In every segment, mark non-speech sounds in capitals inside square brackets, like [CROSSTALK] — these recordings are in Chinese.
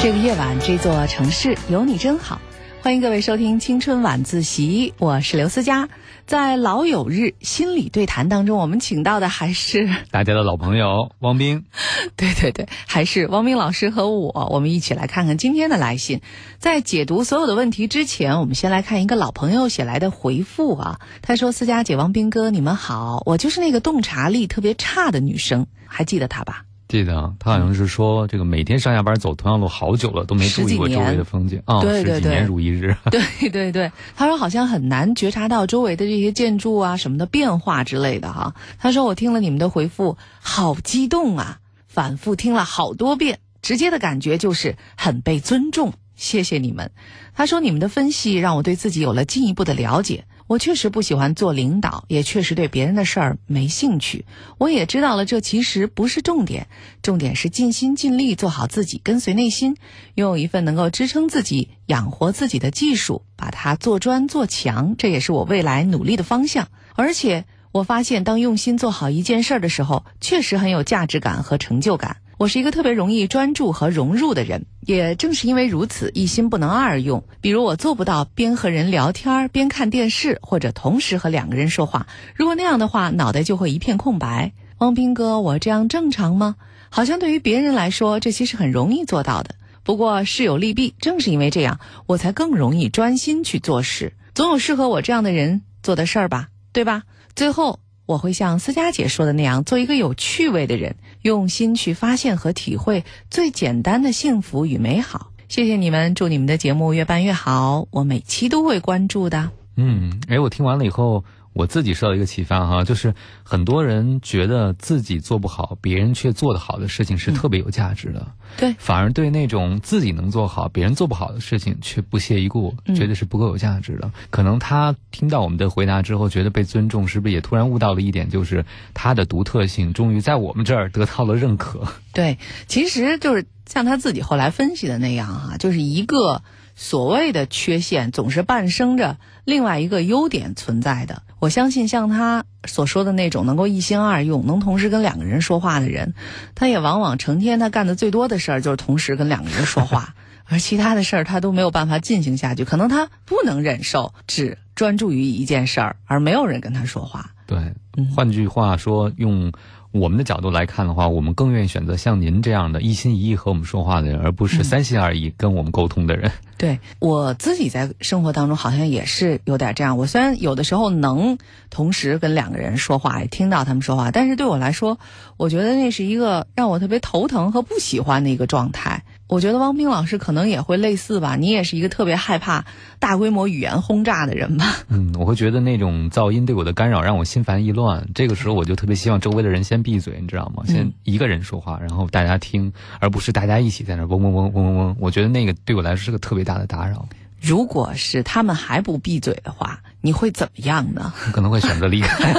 这个夜晚，这座城市有你真好。欢迎各位收听青春晚自习，我是刘思佳。在老友日心理对谈当中，我们请到的还是 [LAUGHS] 大家的老朋友汪冰。[LAUGHS] 对对对，还是汪冰老师和我，我们一起来看看今天的来信。在解读所有的问题之前，我们先来看一个老朋友写来的回复啊。他说：“思佳姐、汪冰哥，你们好，我就是那个洞察力特别差的女生，还记得他吧？”记得他好像是说，这个每天上下班走同样路好久了，都没注意过周围的风景啊，对对对，十几年如一日。[LAUGHS] [LAUGHS] 对对对，他说好像很难觉察到周围的这些建筑啊什么的变化之类的哈。他说我听了你们的回复，好激动啊，反复听了好多遍，直接的感觉就是很被尊重，谢谢你们。他说你们的分析让我对自己有了进一步的了解。我确实不喜欢做领导，也确实对别人的事儿没兴趣。我也知道了，这其实不是重点，重点是尽心尽力做好自己，跟随内心，拥有一份能够支撑自己、养活自己的技术，把它做专做强，这也是我未来努力的方向。而且我发现，当用心做好一件事儿的时候，确实很有价值感和成就感。我是一个特别容易专注和融入的人，也正是因为如此，一心不能二用。比如我做不到边和人聊天边看电视，或者同时和两个人说话。如果那样的话，脑袋就会一片空白。汪斌哥，我这样正常吗？好像对于别人来说，这其实很容易做到的。不过事有利弊，正是因为这样，我才更容易专心去做事。总有适合我这样的人做的事儿吧，对吧？最后。我会像思佳姐说的那样，做一个有趣味的人，用心去发现和体会最简单的幸福与美好。谢谢你们，祝你们的节目越办越好，我每期都会关注的。嗯，哎，我听完了以后。我自己受到一个启发哈，就是很多人觉得自己做不好，别人却做得好的事情是特别有价值的。对，反而对那种自己能做好，别人做不好的事情却不屑一顾，觉得是不够有价值的。可能他听到我们的回答之后，觉得被尊重，是不是也突然悟到了一点，就是他的独特性终于在我们这儿得到了认可？[LAUGHS] 对，其实就是像他自己后来分析的那样哈，就是一个所谓的缺陷，总是伴生着另外一个优点存在的。我相信像他所说的那种能够一心二用、能同时跟两个人说话的人，他也往往成天他干的最多的事儿就是同时跟两个人说话，[LAUGHS] 而其他的事儿他都没有办法进行下去。可能他不能忍受只专注于一件事儿，而没有人跟他说话。对，换句话说，用。我们的角度来看的话，我们更愿意选择像您这样的一心一意和我们说话的人，而不是三心二意跟我们沟通的人。对我自己在生活当中好像也是有点这样。我虽然有的时候能同时跟两个人说话，也听到他们说话，但是对我来说，我觉得那是一个让我特别头疼和不喜欢的一个状态。我觉得汪冰老师可能也会类似吧，你也是一个特别害怕大规模语言轰炸的人吧？嗯，我会觉得那种噪音对我的干扰让我心烦意乱。[LAUGHS] 这个时候我就特别希望周围的人先闭嘴，你知道吗？先一个人说话，然后大家听，而不是大家一起在那嗡嗡嗡嗡嗡嗡。我觉得那个对我来说是个特别大的打扰。如果是他们还不闭嘴的话，你会怎么样呢？可能会选择离开，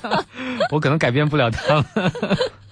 [LAUGHS] 我可能改变不了他们。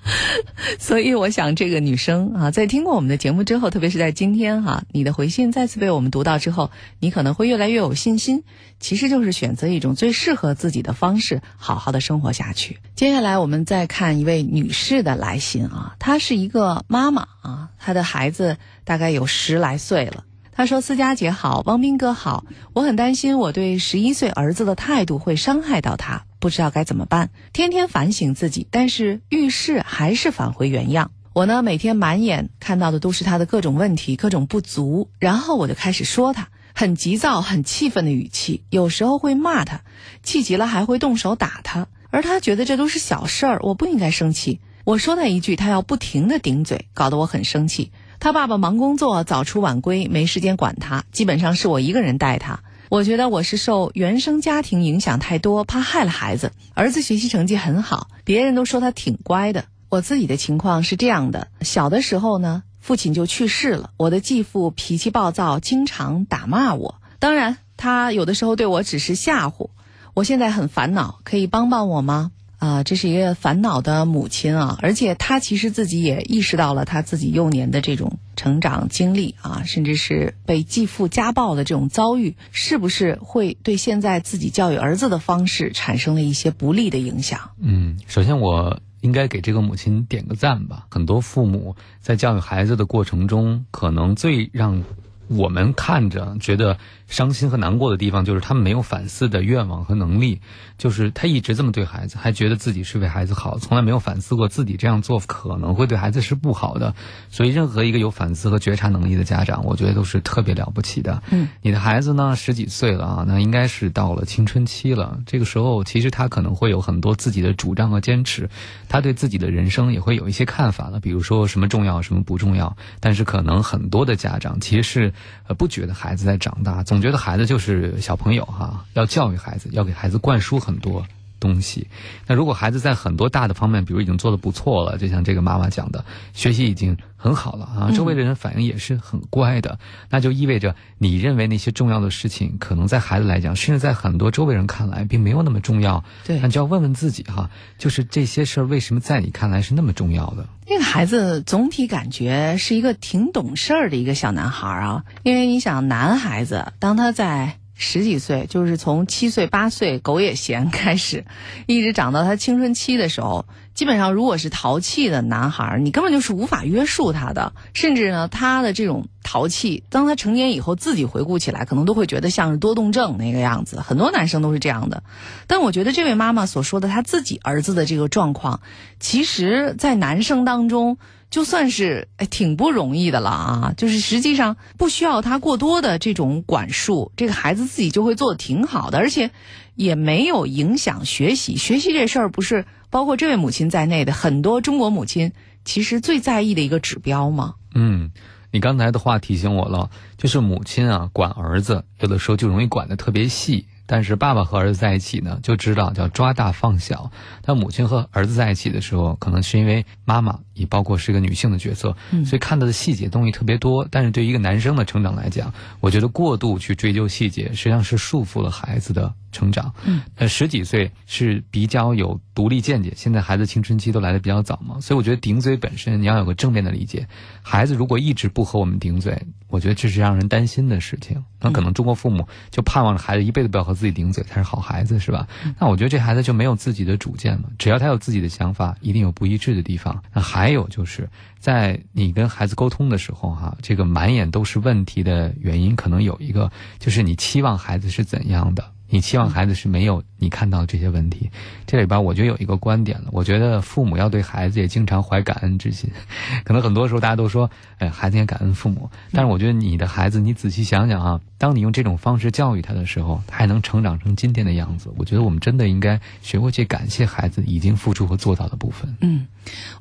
[LAUGHS] 所以，我想这个女生啊，在听过我们的节目之后，特别是在今天哈，你的回信再次被我们读到之后，你可能会越来越有信心。其实就是选择一种最适合自己的方式，好好的生活下去。接下来，我们再看一位女士的来信啊，她是一个妈妈啊，她的孩子大概有十来岁了。她说：“思佳姐好，汪斌哥好，我很担心我对十一岁儿子的态度会伤害到他。”不知道该怎么办，天天反省自己，但是遇事还是返回原样。我呢，每天满眼看到的都是他的各种问题、各种不足，然后我就开始说他，很急躁、很气愤的语气，有时候会骂他，气急了还会动手打他，而他觉得这都是小事儿，我不应该生气。我说他一句，他要不停的顶嘴，搞得我很生气。他爸爸忙工作，早出晚归，没时间管他，基本上是我一个人带他。我觉得我是受原生家庭影响太多，怕害了孩子。儿子学习成绩很好，别人都说他挺乖的。我自己的情况是这样的：小的时候呢，父亲就去世了。我的继父脾气暴躁，经常打骂我。当然，他有的时候对我只是吓唬。我现在很烦恼，可以帮帮我吗？啊，这是一个烦恼的母亲啊，而且她其实自己也意识到了她自己幼年的这种成长经历啊，甚至是被继父家暴的这种遭遇，是不是会对现在自己教育儿子的方式产生了一些不利的影响？嗯，首先我。应该给这个母亲点个赞吧。很多父母在教育孩子的过程中，可能最让我们看着觉得伤心和难过的地方，就是他们没有反思的愿望和能力。就是他一直这么对孩子，还觉得自己是为孩子好，从来没有反思过自己这样做可能会对孩子是不好的。所以，任何一个有反思和觉察能力的家长，我觉得都是特别了不起的。嗯，你的孩子呢，十几岁了啊，那应该是到了青春期了。这个时候，其实他可能会有很多自己的主张和坚持，他对自己的人生也会有一些看法了，比如说什么重要，什么不重要。但是，可能很多的家长其实是呃不觉得孩子在长大，总觉得孩子就是小朋友哈，要教育孩子，要给孩子灌输。很多东西，那如果孩子在很多大的方面，比如已经做的不错了，就像这个妈妈讲的，学习已经很好了啊，周围的人反应也是很乖的，那就意味着你认为那些重要的事情，可能在孩子来讲，甚至在很多周围人看来，并没有那么重要。对，那就要问问自己哈，就是这些事儿为什么在你看来是那么重要的？那个孩子总体感觉是一个挺懂事儿的一个小男孩啊，因为你想，男孩子当他在。十几岁，就是从七岁八岁狗也嫌 [LAUGHS] 开始，一直长到他青春期的时候，基本上如果是淘气的男孩，你根本就是无法约束他的。甚至呢，他的这种淘气，当他成年以后自己回顾起来，可能都会觉得像是多动症那个样子。很多男生都是这样的。但我觉得这位妈妈所说的他自己儿子的这个状况，其实在男生当中。就算是哎挺不容易的了啊，就是实际上不需要他过多的这种管束，这个孩子自己就会做的挺好的，而且也没有影响学习。学习这事儿不是包括这位母亲在内的很多中国母亲其实最在意的一个指标吗？嗯，你刚才的话提醒我了，就是母亲啊管儿子有的时候就容易管的特别细。但是爸爸和儿子在一起呢，就知道叫抓大放小。但母亲和儿子在一起的时候，可能是因为妈妈也包括是一个女性的角色，所以看到的细节东西特别多。但是对于一个男生的成长来讲，我觉得过度去追究细节，实际上是束缚了孩子的成长。嗯，呃，十几岁是比较有独立见解。现在孩子青春期都来的比较早嘛，所以我觉得顶嘴本身你要有个正面的理解。孩子如果一直不和我们顶嘴，我觉得这是让人担心的事情。那可能中国父母就盼望着孩子一辈子不要和自己顶嘴才是好孩子，是吧？那我觉得这孩子就没有自己的主见嘛。只要他有自己的想法，一定有不一致的地方。那还有就是在你跟孩子沟通的时候，哈，这个满眼都是问题的原因，可能有一个就是你期望孩子是怎样的。你期望孩子是没有你看到这些问题，这里边我觉得有一个观点了。我觉得父母要对孩子也经常怀感恩之心。[LAUGHS] 可能很多时候大家都说，哎，孩子也感恩父母。但是我觉得你的孩子，你仔细想想啊，当你用这种方式教育他的时候，他还能成长成今天的样子。我觉得我们真的应该学会去感谢孩子已经付出和做到的部分。嗯，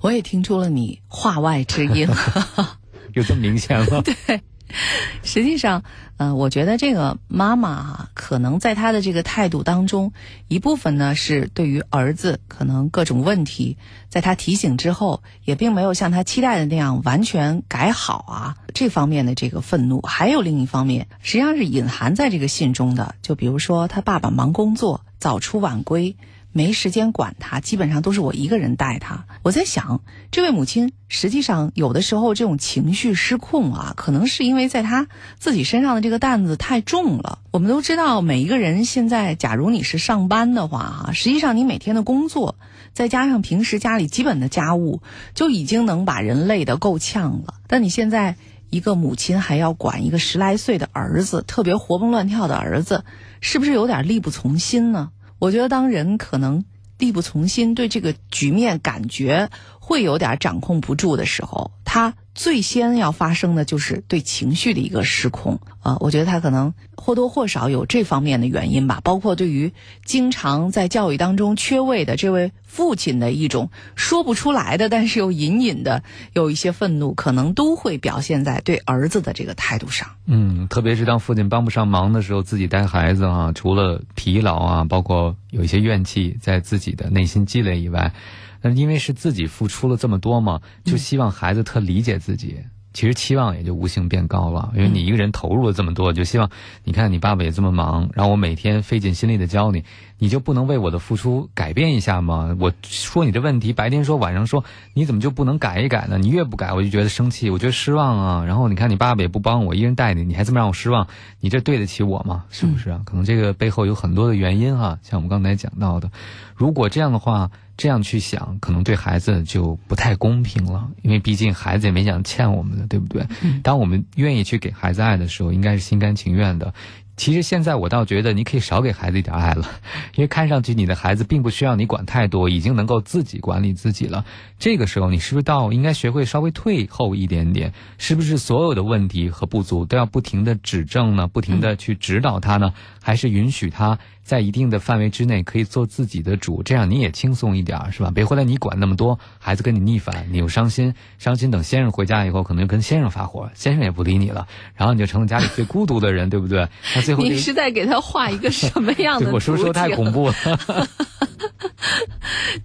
我也听出了你话外之音，[LAUGHS] 有这么明显吗？[LAUGHS] 对。[LAUGHS] 实际上，呃，我觉得这个妈妈啊，可能在她的这个态度当中，一部分呢是对于儿子可能各种问题，在他提醒之后，也并没有像他期待的那样完全改好啊，这方面的这个愤怒，还有另一方面，实际上是隐含在这个信中的，就比如说他爸爸忙工作，早出晚归。没时间管他，基本上都是我一个人带他。我在想，这位母亲实际上有的时候这种情绪失控啊，可能是因为在她自己身上的这个担子太重了。我们都知道，每一个人现在，假如你是上班的话，哈，实际上你每天的工作，再加上平时家里基本的家务，就已经能把人累得够呛了。但你现在一个母亲还要管一个十来岁的儿子，特别活蹦乱跳的儿子，是不是有点力不从心呢？我觉得，当人可能力不从心，对这个局面感觉会有点掌控不住的时候，他。最先要发生的就是对情绪的一个失控啊！我觉得他可能或多或少有这方面的原因吧，包括对于经常在教育当中缺位的这位父亲的一种说不出来的，但是又隐隐的有一些愤怒，可能都会表现在对儿子的这个态度上。嗯，特别是当父亲帮不上忙的时候，自己带孩子啊，除了疲劳啊，包括有一些怨气在自己的内心积累以外。那因为是自己付出了这么多嘛，就希望孩子特理解自己。其实期望也就无形变高了，因为你一个人投入了这么多，就希望你看你爸爸也这么忙，然后我每天费尽心力的教你，你就不能为我的付出改变一下吗？我说你这问题，白天说晚上说，你怎么就不能改一改呢？你越不改，我就觉得生气，我觉得失望啊。然后你看你爸爸也不帮我，一人带你，你还这么让我失望，你这对得起我吗？是不是啊？可能这个背后有很多的原因哈，像我们刚才讲到的，如果这样的话。这样去想，可能对孩子就不太公平了，因为毕竟孩子也没想欠我们的，对不对？当我们愿意去给孩子爱的时候，应该是心甘情愿的。其实现在我倒觉得你可以少给孩子一点爱了，[LAUGHS] 因为看上去你的孩子并不需要你管太多，已经能够自己管理自己了。这个时候你是不是到应该学会稍微退后一点点？是不是所有的问题和不足都要不停的指正呢？不停的去指导他呢？还是允许他？在一定的范围之内可以做自己的主，这样你也轻松一点，是吧？别回来你管那么多，孩子跟你逆反，你又伤心，伤心等先生回家以后，可能又跟先生发火，先生也不理你了，然后你就成了家里最孤独的人，对不对？[LAUGHS] 那最后你是在给他画一个什么样的？[LAUGHS] 我是不是说太恐怖了？[LAUGHS]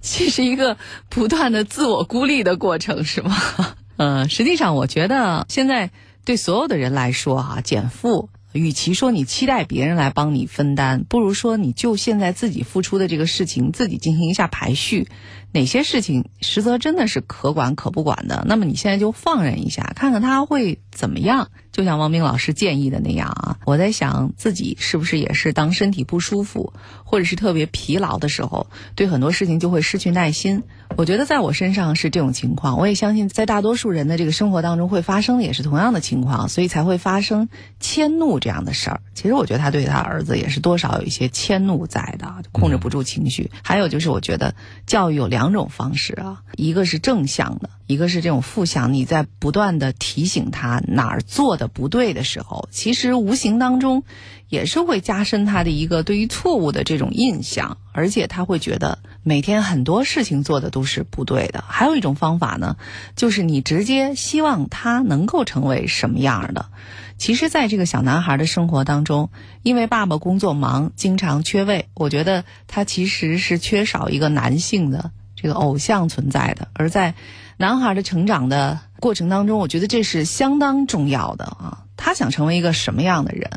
其实一个不断的自我孤立的过程，是吗？[LAUGHS] 嗯，实际上我觉得现在对所有的人来说，啊，减负。与其说你期待别人来帮你分担，不如说你就现在自己付出的这个事情，自己进行一下排序。哪些事情实则真的是可管可不管的？那么你现在就放任一下，看看他会怎么样。就像王明老师建议的那样啊，我在想自己是不是也是当身体不舒服，或者是特别疲劳的时候，对很多事情就会失去耐心。我觉得在我身上是这种情况，我也相信在大多数人的这个生活当中会发生的也是同样的情况，所以才会发生迁怒这样的事儿。其实我觉得他对他儿子也是多少有一些迁怒在的，控制不住情绪。还有就是我觉得教育有两。两种方式啊，一个是正向的，一个是这种负向。你在不断的提醒他哪儿做的不对的时候，其实无形当中也是会加深他的一个对于错误的这种印象，而且他会觉得每天很多事情做的都是不对的。还有一种方法呢，就是你直接希望他能够成为什么样的。其实，在这个小男孩的生活当中，因为爸爸工作忙，经常缺位，我觉得他其实是缺少一个男性的。这个偶像存在的，而在男孩的成长的过程当中，我觉得这是相当重要的啊。他想成为一个什么样的人，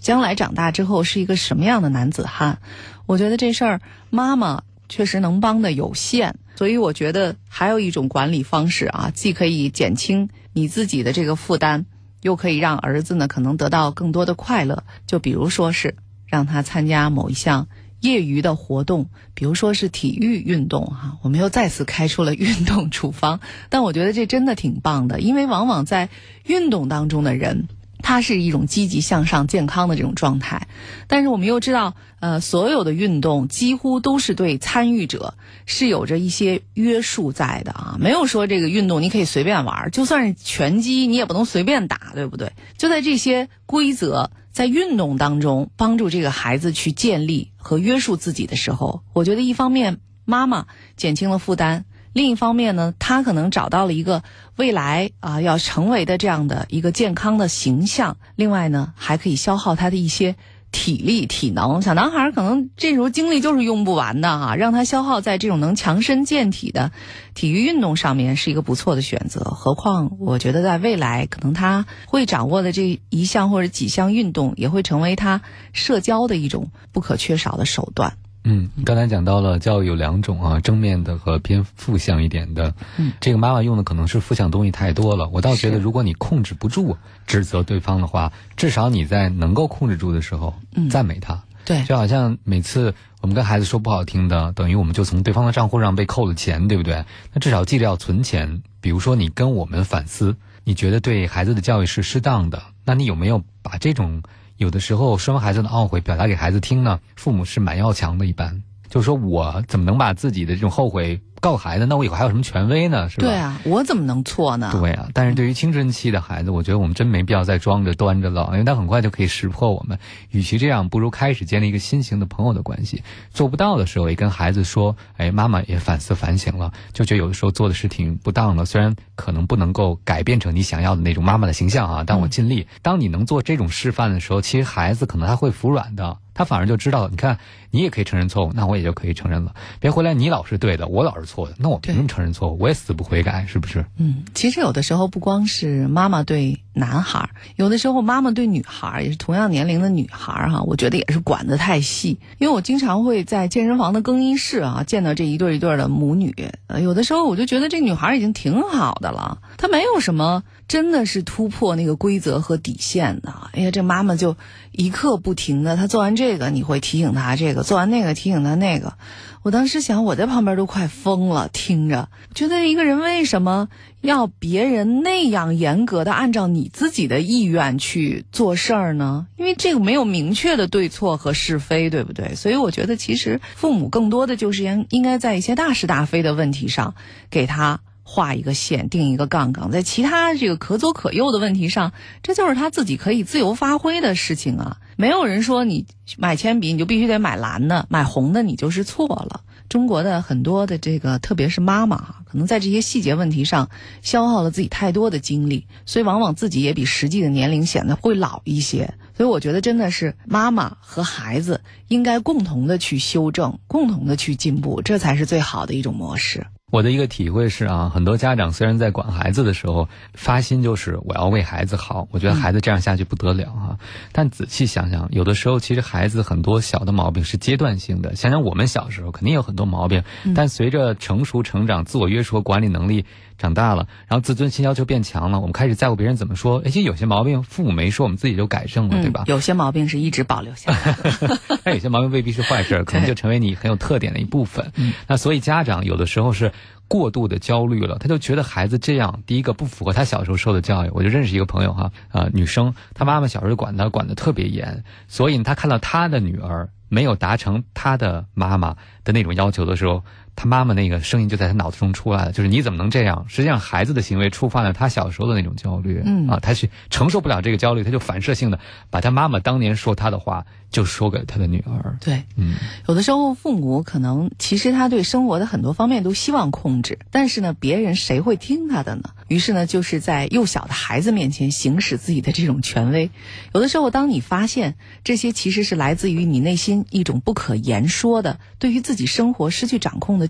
将来长大之后是一个什么样的男子汉，我觉得这事儿妈妈确实能帮的有限。所以我觉得还有一种管理方式啊，既可以减轻你自己的这个负担，又可以让儿子呢可能得到更多的快乐。就比如说是让他参加某一项。业余的活动，比如说是体育运动，哈，我们又再次开出了运动处方。但我觉得这真的挺棒的，因为往往在运动当中的人，它是一种积极向上、健康的这种状态。但是我们又知道，呃，所有的运动几乎都是对参与者是有着一些约束在的啊，没有说这个运动你可以随便玩，就算是拳击你也不能随便打，对不对？就在这些规则。在运动当中帮助这个孩子去建立和约束自己的时候，我觉得一方面妈妈减轻了负担，另一方面呢，他可能找到了一个未来啊要成为的这样的一个健康的形象。另外呢，还可以消耗他的一些。体力、体能，小男孩可能这时候精力就是用不完的哈，让他消耗在这种能强身健体的体育运动上面是一个不错的选择。何况，我觉得在未来，可能他会掌握的这一项或者几项运动，也会成为他社交的一种不可缺少的手段。嗯，刚才讲到了教育有两种啊，正面的和偏负向一点的。嗯，这个妈妈用的可能是负向东西太多了。我倒觉得，如果你控制不住指责对方的话，至少你在能够控制住的时候，赞美他。对，就好像每次我们跟孩子说不好听的，等于我们就从对方的账户上被扣了钱，对不对？那至少记得要存钱。比如说，你跟我们反思，你觉得对孩子的教育是适当的，那你有没有把这种？有的时候，生完孩子的懊悔，表达给孩子听呢，父母是蛮要强的，一般。就是说我怎么能把自己的这种后悔。告孩子，那我以后还有什么权威呢？是吧？对啊，我怎么能错呢？对啊，但是对于青春期的孩子，我觉得我们真没必要再装着端着了，因为他很快就可以识破我们。与其这样，不如开始建立一个新型的朋友的关系。做不到的时候，也跟孩子说：“哎，妈妈也反思反省了，就觉得有的时候做的是挺不当的。虽然可能不能够改变成你想要的那种妈妈的形象啊，但我尽力。当你能做这种示范的时候，其实孩子可能他会服软的。”他反而就知道，你看，你也可以承认错误，那我也就可以承认了。别回来，你老是对的，我老是错的，那我凭什么承认错误？我也死不悔改，是不是？嗯，其实有的时候不光是妈妈对男孩，有的时候妈妈对女孩也是同样年龄的女孩哈，我觉得也是管得太细。因为我经常会在健身房的更衣室啊见到这一对一对的母女，呃，有的时候我就觉得这女孩已经挺好的了，她没有什么。真的是突破那个规则和底线的。哎呀，这妈妈就一刻不停的，她做完这个你会提醒她这个，做完那个提醒她那个。我当时想，我在旁边都快疯了，听着，觉得一个人为什么要别人那样严格的按照你自己的意愿去做事儿呢？因为这个没有明确的对错和是非，对不对？所以我觉得，其实父母更多的就是应应该在一些大是大非的问题上给他。画一个线，定一个杠杠，在其他这个可左可右的问题上，这就是他自己可以自由发挥的事情啊。没有人说你买铅笔你就必须得买蓝的，买红的你就是错了。中国的很多的这个，特别是妈妈哈，可能在这些细节问题上消耗了自己太多的精力，所以往往自己也比实际的年龄显得会老一些。所以我觉得真的是妈妈和孩子应该共同的去修正，共同的去进步，这才是最好的一种模式。我的一个体会是啊，很多家长虽然在管孩子的时候发心就是我要为孩子好，我觉得孩子这样下去不得了啊。但仔细想想，有的时候其实孩子很多小的毛病是阶段性的。想想我们小时候肯定有很多毛病，但随着成熟成长、自我约束和管理能力。长大了，然后自尊心要求变强了，我们开始在乎别人怎么说。而且有些毛病父母没说，我们自己就改正了，对吧？有些毛病是一直保留下来的，[LAUGHS] 但有些毛病未必是坏事，可能就成为你很有特点的一部分。那所以家长有的时候是过度的焦虑了，他就觉得孩子这样，第一个不符合他小时候受的教育。我就认识一个朋友哈，呃，女生，她妈妈小时候管她管的特别严，所以她看到她的女儿没有达成她的妈妈的那种要求的时候。他妈妈那个声音就在他脑子中出来了，就是你怎么能这样？实际上，孩子的行为触犯了他小时候的那种焦虑，嗯啊，他是承受不了这个焦虑，他就反射性的把他妈妈当年说他的话就说给他的女儿。对，嗯，有的时候父母可能其实他对生活的很多方面都希望控制，但是呢，别人谁会听他的呢？于是呢，就是在幼小的孩子面前行使自己的这种权威。有的时候，当你发现这些其实是来自于你内心一种不可言说的，对于自己生活失去掌控的。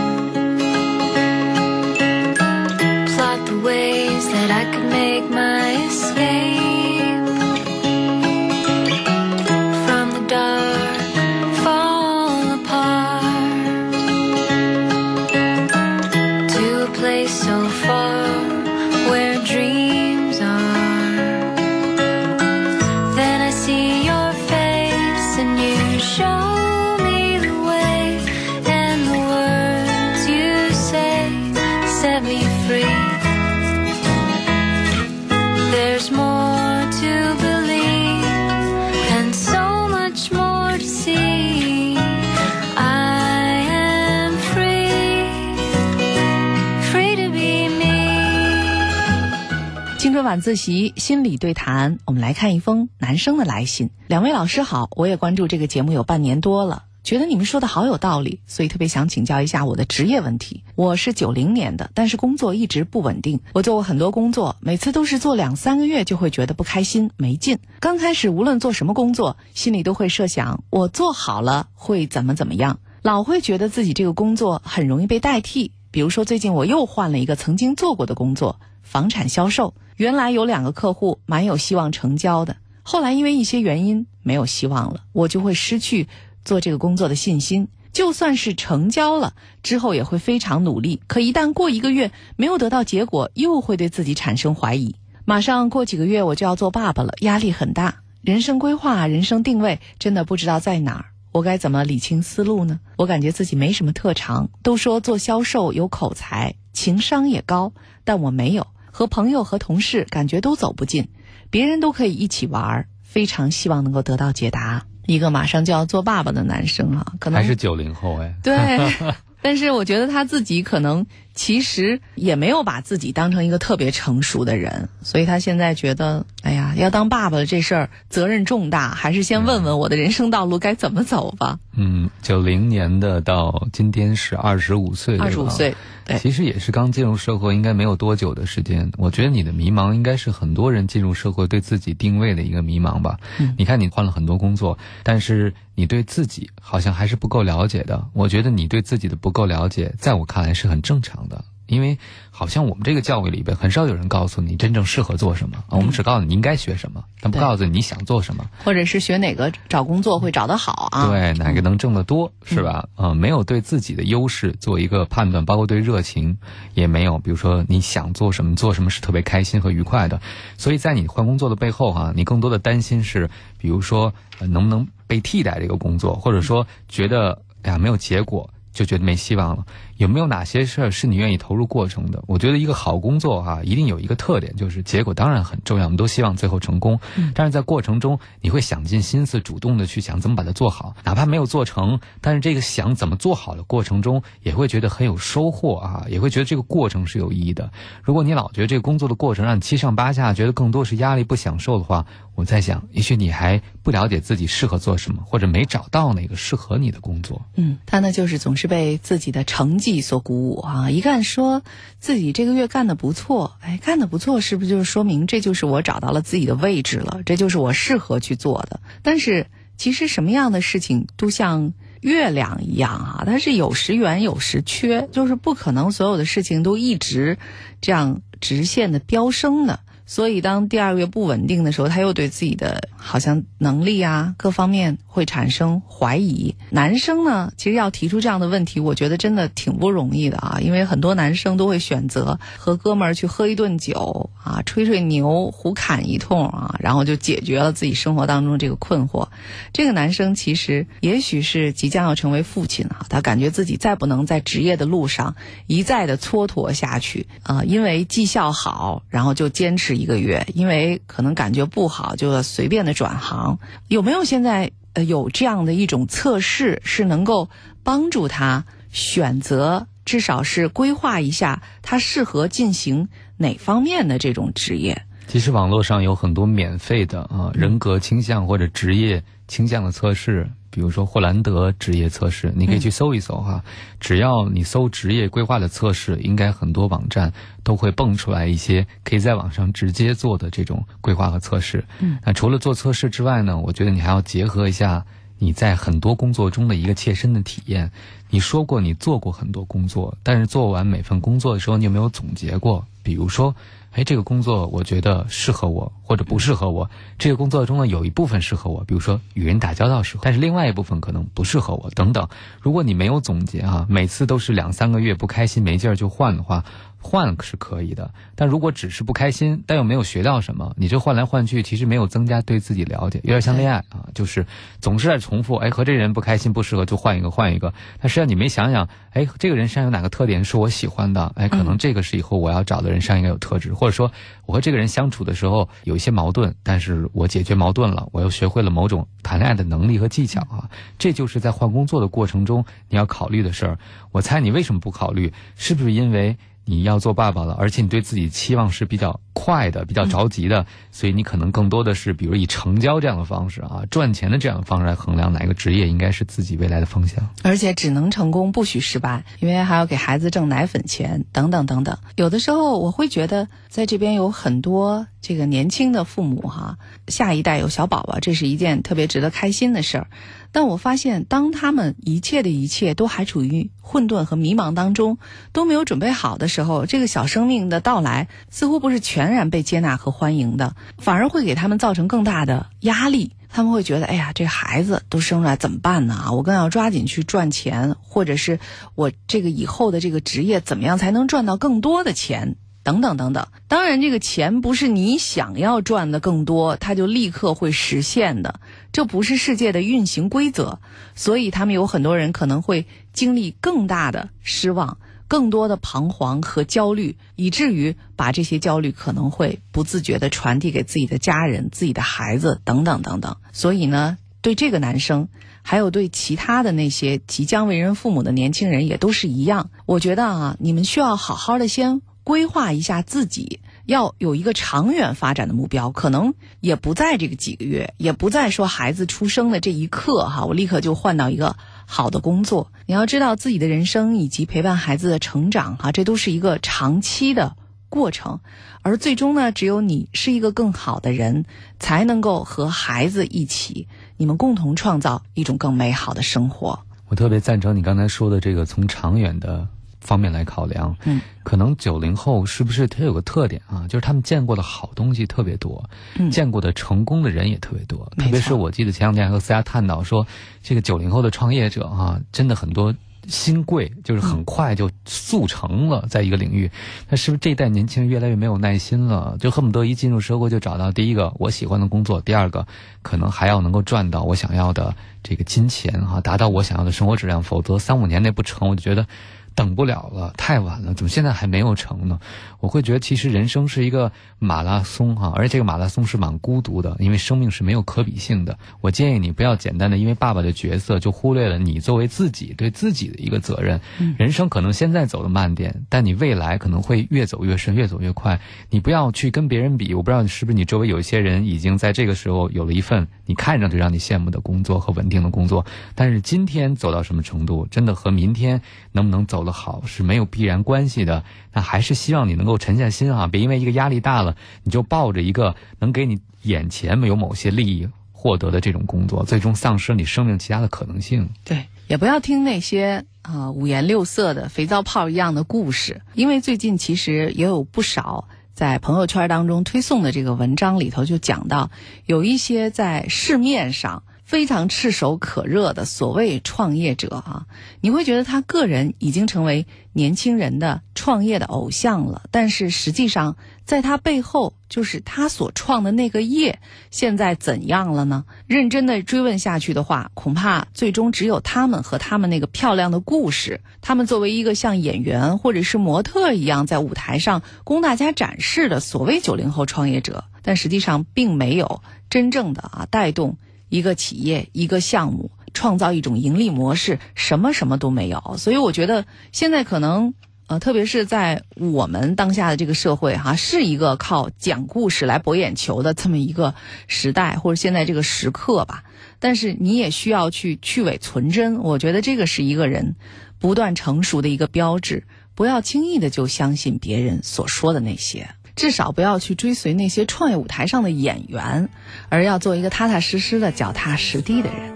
自习心理对谈，我们来看一封男生的来信。两位老师好，我也关注这个节目有半年多了，觉得你们说的好有道理，所以特别想请教一下我的职业问题。我是九零年的，但是工作一直不稳定。我做过很多工作，每次都是做两三个月就会觉得不开心、没劲。刚开始无论做什么工作，心里都会设想我做好了会怎么怎么样，老会觉得自己这个工作很容易被代替。比如说最近我又换了一个曾经做过的工作，房产销售。原来有两个客户蛮有希望成交的，后来因为一些原因没有希望了，我就会失去做这个工作的信心。就算是成交了之后，也会非常努力，可一旦过一个月没有得到结果，又会对自己产生怀疑。马上过几个月我就要做爸爸了，压力很大，人生规划、人生定位真的不知道在哪儿，我该怎么理清思路呢？我感觉自己没什么特长，都说做销售有口才，情商也高，但我没有。和朋友和同事感觉都走不近，别人都可以一起玩，非常希望能够得到解答。一个马上就要做爸爸的男生啊，可能还是九零后哎，对，[LAUGHS] 但是我觉得他自己可能。其实也没有把自己当成一个特别成熟的人，所以他现在觉得，哎呀，要当爸爸的这事儿责任重大，还是先问问我的人生道路该怎么走吧。嗯，九零年的到今天是二十五岁，二十五岁，对，其实也是刚进入社会，应该没有多久的时间。我觉得你的迷茫应该是很多人进入社会对自己定位的一个迷茫吧。嗯，你看你换了很多工作，但是你对自己好像还是不够了解的。我觉得你对自己的不够了解，在我看来是很正常。的，因为好像我们这个教育里边很少有人告诉你真正适合做什么啊，我们只告诉你应该学什么，但不告诉你你想做什么，或者是学哪个找工作会找得好啊？对，哪个能挣得多是吧？啊，没有对自己的优势做一个判断，包括对热情也没有。比如说你想做什么，做什么是特别开心和愉快的，所以在你换工作的背后哈，你更多的担心是，比如说能不能被替代这个工作，或者说觉得哎呀没有结果。就觉得没希望了。有没有哪些事儿是你愿意投入过程的？我觉得一个好工作哈，一定有一个特点，就是结果当然很重要，我们都希望最后成功。但是在过程中，你会想尽心思，主动的去想怎么把它做好，哪怕没有做成，但是这个想怎么做好的过程中，也会觉得很有收获啊，也会觉得这个过程是有意义的。如果你老觉得这个工作的过程让你七上八下，觉得更多是压力不享受的话，我在想，也许你还不了解自己适合做什么，或者没找到那个适合你的工作。嗯，他呢就是总是被自己的成绩所鼓舞啊，一干说自己这个月干的不错，哎，干的不错，是不是就是说明这就是我找到了自己的位置了？这就是我适合去做的。但是其实什么样的事情都像月亮一样啊，它是有时圆有时缺，就是不可能所有的事情都一直这样直线的飙升的。所以，当第二个月不稳定的时候，他又对自己的好像能力啊各方面会产生怀疑。男生呢，其实要提出这样的问题，我觉得真的挺不容易的啊，因为很多男生都会选择和哥们儿去喝一顿酒啊，吹吹牛，胡侃一通啊，然后就解决了自己生活当中这个困惑。这个男生其实也许是即将要成为父亲啊，他感觉自己再不能在职业的路上一再的蹉跎下去啊，因为绩效好，然后就坚持。一个月，因为可能感觉不好，就随便的转行。有没有现在呃有这样的一种测试，是能够帮助他选择，至少是规划一下他适合进行哪方面的这种职业？其实网络上有很多免费的啊人格倾向或者职业倾向的测试。比如说霍兰德职业测试，你可以去搜一搜哈。只要你搜职业规划的测试，应该很多网站都会蹦出来一些可以在网上直接做的这种规划和测试。嗯，那除了做测试之外呢，我觉得你还要结合一下你在很多工作中的一个切身的体验。你说过你做过很多工作，但是做完每份工作的时候，你有没有总结过？比如说。哎，这个工作我觉得适合我，或者不适合我。这个工作中呢，有一部分适合我，比如说与人打交道适合，但是另外一部分可能不适合我，等等。如果你没有总结啊，每次都是两三个月不开心没劲儿就换的话。换是可以的，但如果只是不开心，但又没有学到什么，你这换来换去，其实没有增加对自己了解，有点像恋爱啊，就是总是在重复。哎，和这人不开心不适合，就换一个换一个。但实际上你没想想，哎，这个人身上有哪个特点是我喜欢的？哎，可能这个是以后我要找的人身上应该有特质，或者说我和这个人相处的时候有一些矛盾，但是我解决矛盾了，我又学会了某种谈恋爱的能力和技巧啊。这就是在换工作的过程中你要考虑的事儿。我猜你为什么不考虑？是不是因为？你要做爸爸了，而且你对自己期望是比较快的、比较着急的，所以你可能更多的是，比如以成交这样的方式啊，赚钱的这样的方式来衡量哪个职业应该是自己未来的方向。而且只能成功，不许失败，因为还要给孩子挣奶粉钱等等等等。有的时候我会觉得，在这边有很多这个年轻的父母哈，下一代有小宝宝，这是一件特别值得开心的事儿。但我发现，当他们一切的一切都还处于混沌和迷茫当中，都没有准备好的时候，这个小生命的到来似乎不是全全然被接纳和欢迎的，反而会给他们造成更大的压力。他们会觉得，哎呀，这孩子都生出来怎么办呢？我更要抓紧去赚钱，或者是我这个以后的这个职业怎么样才能赚到更多的钱？等等等等，当然，这个钱不是你想要赚的更多，它就立刻会实现的，这不是世界的运行规则。所以，他们有很多人可能会经历更大的失望、更多的彷徨和焦虑，以至于把这些焦虑可能会不自觉地传递给自己的家人、自己的孩子等等等等。所以呢，对这个男生，还有对其他的那些即将为人父母的年轻人，也都是一样。我觉得啊，你们需要好好的先。规划一下自己，要有一个长远发展的目标，可能也不在这个几个月，也不在说孩子出生的这一刻哈，我立刻就换到一个好的工作。你要知道自己的人生以及陪伴孩子的成长哈，这都是一个长期的过程，而最终呢，只有你是一个更好的人，才能够和孩子一起，你们共同创造一种更美好的生活。我特别赞成你刚才说的这个从长远的。方面来考量。嗯，可能九零后是不是他有个特点啊？就是他们见过的好东西特别多，嗯见过的成功的人也特别多。特别是我记得前两天还和思佳探讨说，这个九零后的创业者啊，真的很多。新贵就是很快就速成了，在一个领域，那是不是这一代年轻人越来越没有耐心了？就恨不得一进入社会就找到第一个我喜欢的工作，第二个可能还要能够赚到我想要的这个金钱啊，达到我想要的生活质量，否则三五年内不成，我就觉得。等不了了，太晚了，怎么现在还没有成呢？我会觉得其实人生是一个马拉松哈，而且这个马拉松是蛮孤独的，因为生命是没有可比性的。我建议你不要简单的因为爸爸的角色就忽略了你作为自己对自己的一个责任。人生可能现在走的慢点，但你未来可能会越走越深，越走越快。你不要去跟别人比，我不知道是不是你周围有一些人已经在这个时候有了一份你看上去让你羡慕的工作和稳定的工作，但是今天走到什么程度，真的和明天能不能走。做好是没有必然关系的，那还是希望你能够沉下心啊，别因为一个压力大了，你就抱着一个能给你眼前没有某些利益获得的这种工作，最终丧失你生命其他的可能性。对，也不要听那些啊五颜六色的肥皂泡一样的故事，因为最近其实也有不少在朋友圈当中推送的这个文章里头就讲到，有一些在市面上。非常炙手可热的所谓创业者啊，你会觉得他个人已经成为年轻人的创业的偶像了。但是实际上，在他背后，就是他所创的那个业，现在怎样了呢？认真的追问下去的话，恐怕最终只有他们和他们那个漂亮的故事。他们作为一个像演员或者是模特一样在舞台上供大家展示的所谓九零后创业者，但实际上并没有真正的啊带动。一个企业，一个项目，创造一种盈利模式，什么什么都没有。所以我觉得现在可能，呃，特别是在我们当下的这个社会，哈，是一个靠讲故事来博眼球的这么一个时代，或者现在这个时刻吧。但是你也需要去去伪存真，我觉得这个是一个人不断成熟的一个标志。不要轻易的就相信别人所说的那些。至少不要去追随那些创业舞台上的演员，而要做一个踏踏实实的、脚踏实地的人。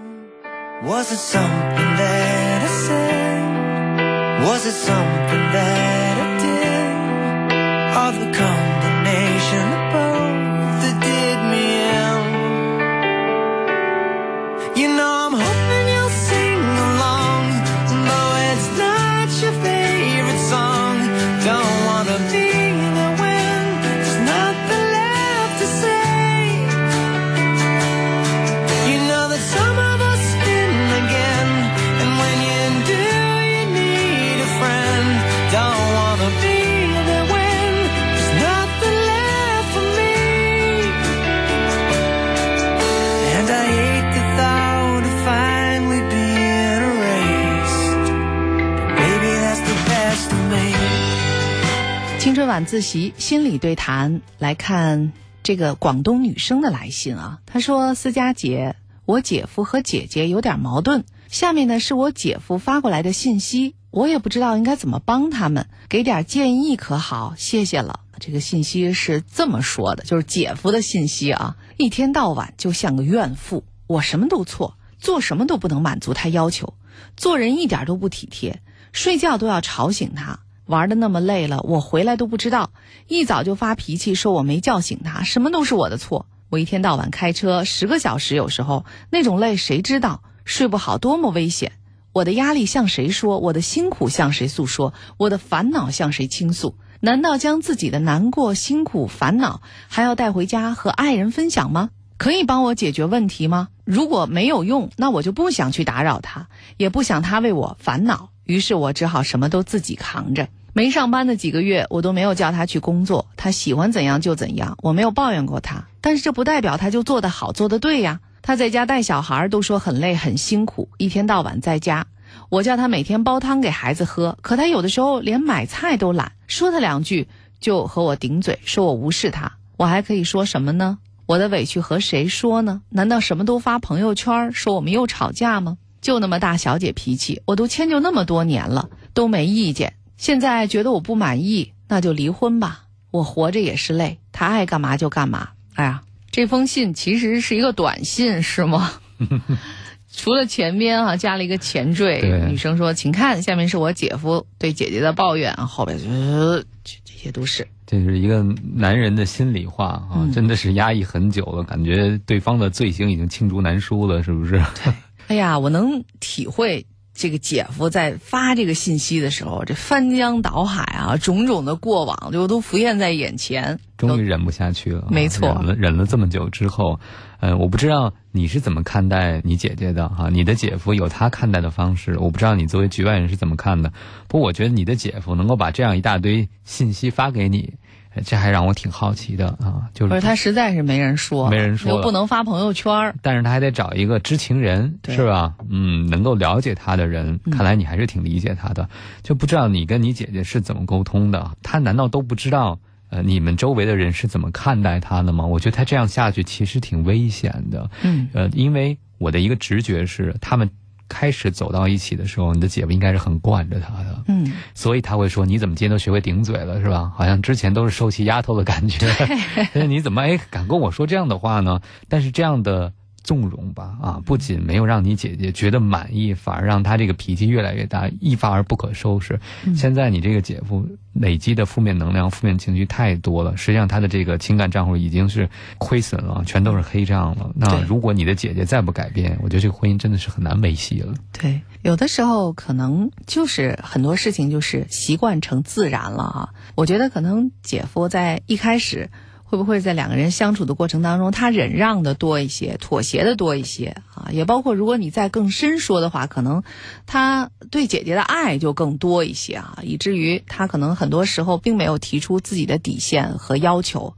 自习心理对谈来看这个广东女生的来信啊，她说：“思佳姐，我姐夫和姐姐有点矛盾。下面呢是我姐夫发过来的信息，我也不知道应该怎么帮他们，给点建议可好？谢谢了。这个信息是这么说的，就是姐夫的信息啊，一天到晚就像个怨妇，我什么都错，做什么都不能满足他要求，做人一点都不体贴，睡觉都要吵醒他。”玩的那么累了，我回来都不知道，一早就发脾气，说我没叫醒他，什么都是我的错。我一天到晚开车十个小时，有时候那种累谁知道？睡不好多么危险！我的压力向谁说？我的辛苦向谁诉说？我的烦恼向谁倾诉？难道将自己的难过、辛苦、烦恼还要带回家和爱人分享吗？可以帮我解决问题吗？如果没有用，那我就不想去打扰他，也不想他为我烦恼。于是我只好什么都自己扛着。没上班的几个月，我都没有叫他去工作，他喜欢怎样就怎样，我没有抱怨过他。但是这不代表他就做得好、做得对呀。他在家带小孩都说很累、很辛苦，一天到晚在家。我叫他每天煲汤给孩子喝，可他有的时候连买菜都懒，说他两句就和我顶嘴，说我无视他。我还可以说什么呢？我的委屈和谁说呢？难道什么都发朋友圈说我们又吵架吗？就那么大小姐脾气，我都迁就那么多年了，都没意见。现在觉得我不满意，那就离婚吧。我活着也是累，他爱干嘛就干嘛。哎呀，这封信其实是一个短信，是吗？[LAUGHS] 除了前边啊加了一个前缀，女生说：“请看，下面是我姐夫对姐姐的抱怨。”后边就这这些都是，这是一个男人的心里话啊，真的是压抑很久了，感觉对方的罪行已经罄竹难书了，是不是？哎呀，我能体会。这个姐夫在发这个信息的时候，这翻江倒海啊，种种的过往就都浮现在眼前，终于忍不下去了。没错，忍了忍了这么久之后，呃，我不知道你是怎么看待你姐姐的哈？你的姐夫有他看待的方式，我不知道你作为局外人是怎么看的。不过我觉得你的姐夫能够把这样一大堆信息发给你。这还让我挺好奇的啊，就是不是他实在是没人说，没人说，又不能发朋友圈，但是他还得找一个知情人，是吧？嗯，能够了解他的人，看来你还是挺理解他的。就不知道你跟你姐姐是怎么沟通的？他难道都不知道呃你们周围的人是怎么看待他的吗？我觉得他这样下去其实挺危险的。嗯，呃，因为我的一个直觉是他们。开始走到一起的时候，你的姐夫应该是很惯着他的，嗯，所以他会说：“你怎么今天都学会顶嘴了，是吧？好像之前都是受气丫头的感觉，[LAUGHS] 你怎么哎敢跟我说这样的话呢？”但是这样的。纵容吧，啊，不仅没有让你姐姐觉得满意，反而让她这个脾气越来越大，一发而不可收拾。现在你这个姐夫累积的负面能量、负面情绪太多了，实际上他的这个情感账户已经是亏损了，全都是黑账了。那如果你的姐姐再不改变，我觉得这个婚姻真的是很难维系了。对，有的时候可能就是很多事情就是习惯成自然了啊。我觉得可能姐夫在一开始。会不会在两个人相处的过程当中，他忍让的多一些，妥协的多一些啊？也包括如果你再更深说的话，可能他对姐姐的爱就更多一些啊，以至于他可能很多时候并没有提出自己的底线和要求，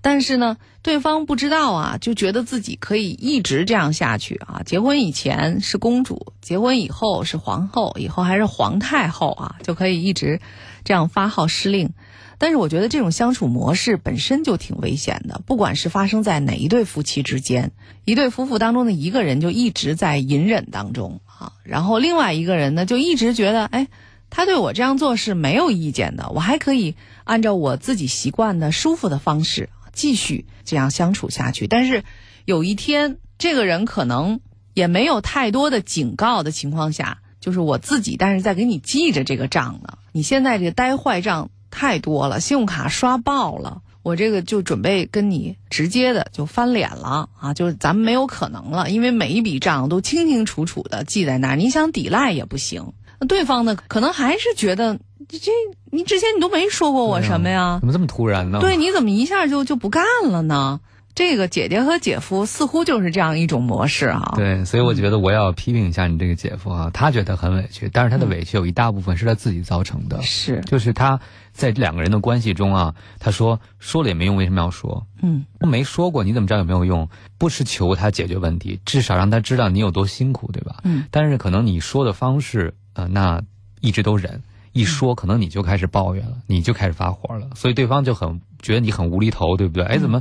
但是呢，对方不知道啊，就觉得自己可以一直这样下去啊。结婚以前是公主，结婚以后是皇后，以后还是皇太后啊，就可以一直这样发号施令。但是我觉得这种相处模式本身就挺危险的，不管是发生在哪一对夫妻之间，一对夫妇当中的一个人就一直在隐忍当中啊，然后另外一个人呢就一直觉得，哎，他对我这样做是没有意见的，我还可以按照我自己习惯的舒服的方式继续这样相处下去。但是有一天，这个人可能也没有太多的警告的情况下，就是我自己，但是在给你记着这个账呢，你现在这个呆坏账。太多了，信用卡刷爆了，我这个就准备跟你直接的就翻脸了啊！就是咱们没有可能了，因为每一笔账都清清楚楚的记在那儿，你想抵赖也不行。那对方呢，可能还是觉得这你之前你都没说过我什么呀？怎么这么突然呢？对，你怎么一下就就不干了呢？这个姐姐和姐夫似乎就是这样一种模式哈。对，所以我觉得我要批评一下你这个姐夫啊，他觉得很委屈，但是他的委屈有一大部分是他自己造成的。是，就是他在两个人的关系中啊，他说说了也没用，为什么要说？嗯，没说过，你怎么知道有没有用？不是求他解决问题，至少让他知道你有多辛苦，对吧？嗯。但是可能你说的方式，呃，那一直都忍，一说可能你就开始抱怨了，你就开始发火了，所以对方就很觉得你很无厘头，对不对？哎，怎么？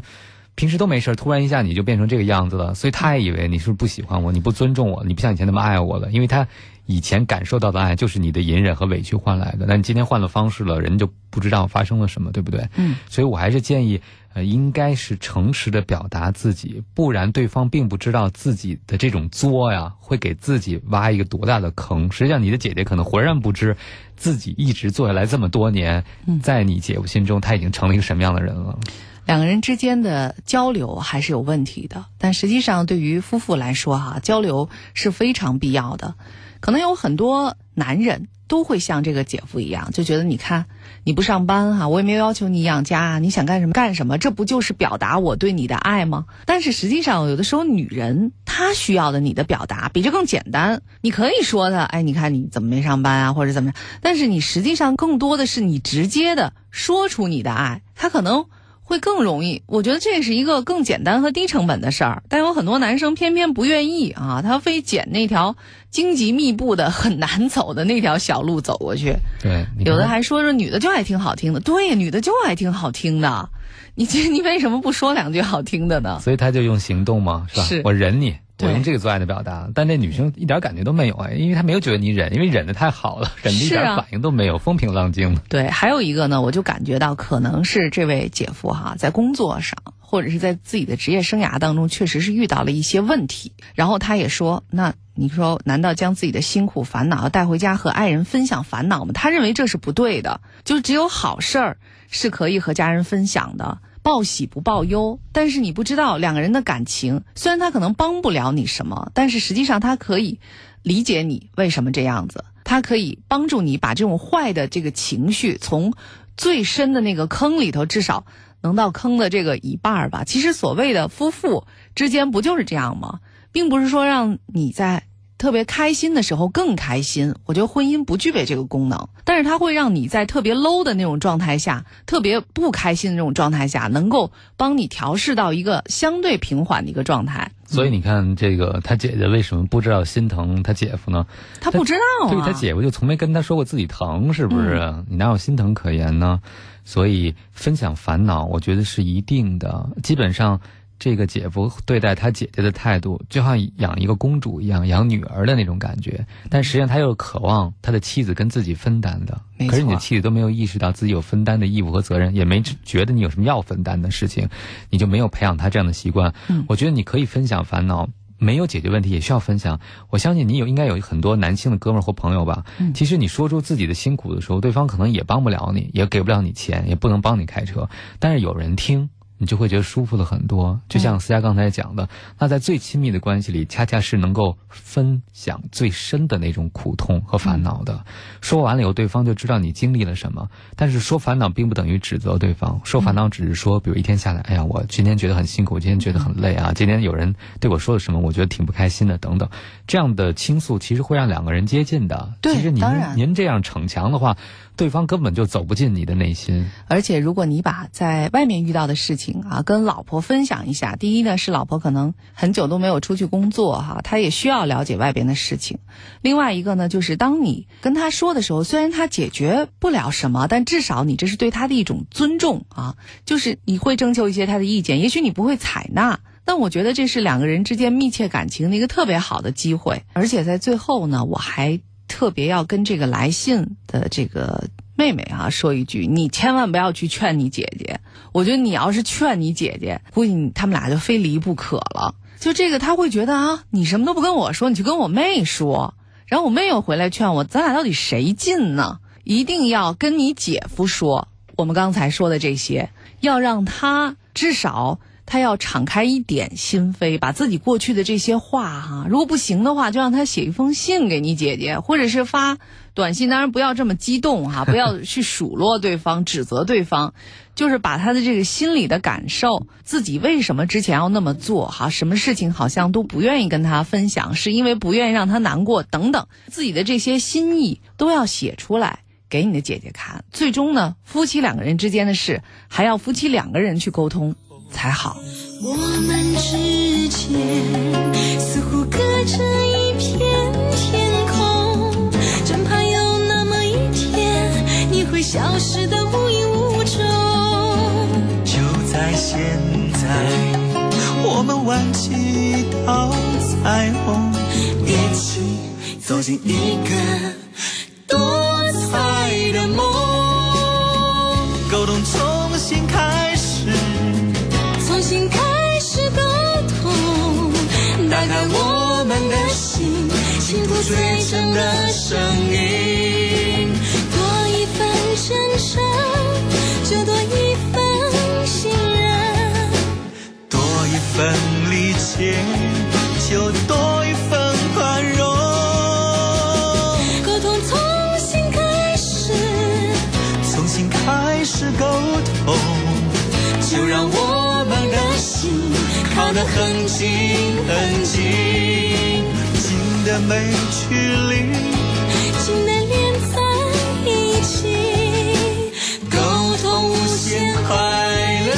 平时都没事，突然一下你就变成这个样子了，所以他也以为你是不是不喜欢我，你不尊重我，你不像以前那么爱我了，因为他以前感受到的爱就是你的隐忍和委屈换来的，那你今天换了方式了，人就不知道发生了什么，对不对？嗯，所以我还是建议，呃，应该是诚实的表达自己，不然对方并不知道自己的这种作呀，会给自己挖一个多大的坑。实际上，你的姐姐可能浑然不知，自己一直做下来这么多年，在你姐夫心中，他已经成了一个什么样的人了。两个人之间的交流还是有问题的，但实际上对于夫妇来说，哈，交流是非常必要的。可能有很多男人都会像这个姐夫一样，就觉得你看你不上班哈，我也没有要求你养家，你想干什么干什么，这不就是表达我对你的爱吗？但是实际上，有的时候女人她需要的你的表达比这更简单。你可以说她，哎，你看你怎么没上班啊，或者怎么样？但是你实际上更多的是你直接的说出你的爱，她可能。会更容易，我觉得这是一个更简单和低成本的事儿，但有很多男生偏偏不愿意啊，他非捡那条荆棘密布的很难走的那条小路走过去。对，有的还说说女的就爱听好听的，对，女的就爱听好听的，你这你为什么不说两句好听的呢？所以他就用行动嘛，是吧？是我忍你。我用这个做爱的表达，但那女生一点感觉都没有啊，因为她没有觉得你忍，因为忍的太好了，忍的一点反应都没有，风平浪静。对，还有一个呢，我就感觉到可能是这位姐夫哈，在工作上或者是在自己的职业生涯当中，确实是遇到了一些问题。然后他也说，那你说，难道将自己的辛苦烦恼带回家和爱人分享烦恼吗？他认为这是不对的，就只有好事儿是可以和家人分享的，报喜不报忧。但是你不知道两个人的感情，虽然他可能帮不了你什么，但是实际上他可以理解你为什么这样子，他可以帮助你把这种坏的这个情绪从最深的那个坑里头，至少。能到坑的这个一半儿吧。其实所谓的夫妇之间不就是这样吗？并不是说让你在特别开心的时候更开心。我觉得婚姻不具备这个功能，但是它会让你在特别 low 的那种状态下，特别不开心的那种状态下，能够帮你调试到一个相对平缓的一个状态。所以你看，这个他姐姐为什么不知道心疼他姐夫呢？他不知道啊。对他姐夫就从没跟他说过自己疼，是不是？你哪有心疼可言呢？所以分享烦恼，我觉得是一定的。基本上，这个姐夫对待他姐姐的态度，就像养一个公主一样，养女儿的那种感觉。但实际上，他又渴望他的妻子跟自己分担的。可是你的妻子都没有意识到自己有分担的义务和责任，也没觉得你有什么要分担的事情，你就没有培养他这样的习惯。我觉得你可以分享烦恼。没有解决问题也需要分享。我相信你有应该有很多男性的哥们儿或朋友吧。其实你说出自己的辛苦的时候，对方可能也帮不了你，也给不了你钱，也不能帮你开车，但是有人听。你就会觉得舒服了很多，就像思佳刚才讲的，那在最亲密的关系里，恰恰是能够分享最深的那种苦痛和烦恼的。说完了以后，对方就知道你经历了什么。但是说烦恼并不等于指责对方，说烦恼只是说，比如一天下来，哎呀，我今天觉得很辛苦，今天觉得很累啊，今天有人对我说了什么，我觉得挺不开心的，等等。这样的倾诉其实会让两个人接近的。对，其实您您这样逞强的话。对方根本就走不进你的内心，而且如果你把在外面遇到的事情啊跟老婆分享一下，第一呢是老婆可能很久都没有出去工作哈，她也需要了解外边的事情；另外一个呢就是当你跟她说的时候，虽然她解决不了什么，但至少你这是对她的一种尊重啊，就是你会征求一些她的意见，也许你不会采纳，但我觉得这是两个人之间密切感情的一个特别好的机会，而且在最后呢，我还。特别要跟这个来信的这个妹妹啊说一句，你千万不要去劝你姐姐。我觉得你要是劝你姐姐，估计他们俩就非离不可了。就这个，他会觉得啊，你什么都不跟我说，你去跟我妹说，然后我妹又回来劝我，咱俩到底谁近呢？一定要跟你姐夫说，我们刚才说的这些，要让他至少。他要敞开一点心扉，把自己过去的这些话哈，如果不行的话，就让他写一封信给你姐姐，或者是发短信。当然不要这么激动哈，[LAUGHS] 不要去数落对方、指责对方，就是把他的这个心里的感受，自己为什么之前要那么做哈，什么事情好像都不愿意跟他分享，是因为不愿意让他难过等等，自己的这些心意都要写出来给你的姐姐看。最终呢，夫妻两个人之间的事，还要夫妻两个人去沟通。才好。我们之间似乎隔着一片天空，真怕有那么一天你会消失的无影无踪。就在现在，我们挽起一道彩虹，一起走进一个多彩的梦，沟通最真的声音。多一份真诚，就多一份信任；多一份理解，就多一份宽容。沟通从心开始，从心开始沟通，就让我们的心。靠得很近很近，没距离，近的连在一起，沟通无限快乐